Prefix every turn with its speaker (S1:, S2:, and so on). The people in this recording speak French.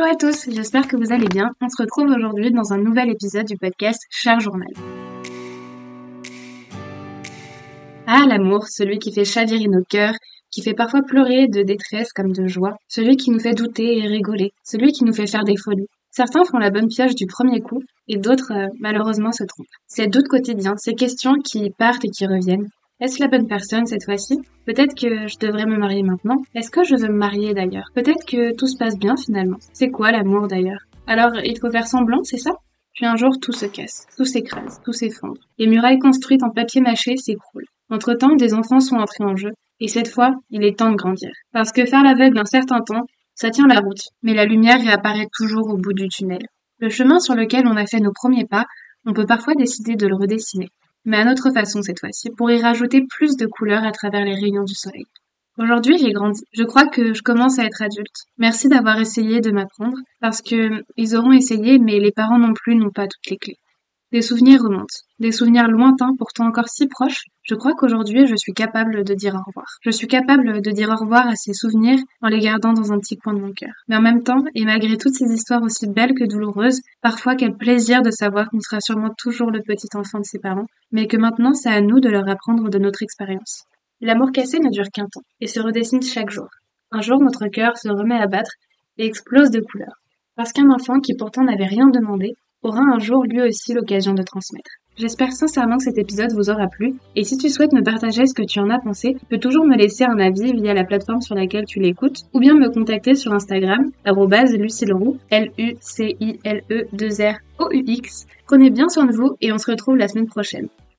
S1: Hello à tous, j'espère que vous allez bien. On se retrouve aujourd'hui dans un nouvel épisode du podcast Cher Journal. Ah, l'amour, celui qui fait chavirer nos cœurs, qui fait parfois pleurer de détresse comme de joie, celui qui nous fait douter et rigoler, celui qui nous fait faire des folies. Certains font la bonne pioche du premier coup et d'autres, euh, malheureusement, se trompent. Ces doutes quotidiens, ces questions qui partent et qui reviennent, est-ce la bonne personne cette fois-ci? Peut-être que je devrais me marier maintenant. Est-ce que je veux me marier d'ailleurs? Peut-être que tout se passe bien finalement. C'est quoi l'amour d'ailleurs? Alors il faut faire semblant, c'est ça? Puis un jour tout se casse, tout s'écrase, tout s'effondre. Les murailles construites en papier mâché s'écroulent. Entre-temps, des enfants sont entrés en jeu. Et cette fois, il est temps de grandir. Parce que faire l'aveugle un certain temps, ça tient la route. Mais la lumière réapparaît toujours au bout du tunnel. Le chemin sur lequel on a fait nos premiers pas, on peut parfois décider de le redessiner mais à notre façon cette fois-ci, pour y rajouter plus de couleurs à travers les rayons du soleil. Aujourd'hui, j'ai grandi. Je crois que je commence à être adulte. Merci d'avoir essayé de m'apprendre, parce que ils auront essayé, mais les parents non plus n'ont pas toutes les clés. Des souvenirs remontent, des souvenirs lointains pourtant encore si proches. Je crois qu'aujourd'hui je suis capable de dire au revoir. Je suis capable de dire au revoir à ces souvenirs en les gardant dans un petit coin de mon cœur. Mais en même temps, et malgré toutes ces histoires aussi belles que douloureuses, parfois quel plaisir de savoir qu'on sera sûrement toujours le petit enfant de ses parents, mais que maintenant c'est à nous de leur apprendre de notre expérience. L'amour cassé ne dure qu'un temps, et se redessine chaque jour. Un jour notre cœur se remet à battre et explose de couleurs. Parce qu'un enfant qui pourtant n'avait rien demandé aura un jour lui aussi l'occasion de transmettre. J'espère sincèrement que cet épisode vous aura plu, et si tu souhaites me partager ce que tu en as pensé, tu peux toujours me laisser un avis via la plateforme sur laquelle tu l'écoutes, ou bien me contacter sur Instagram, lucilleroux, L-U-C-I-L-E-2-R-O-U-X. Prenez bien soin de vous, et on se retrouve la semaine prochaine.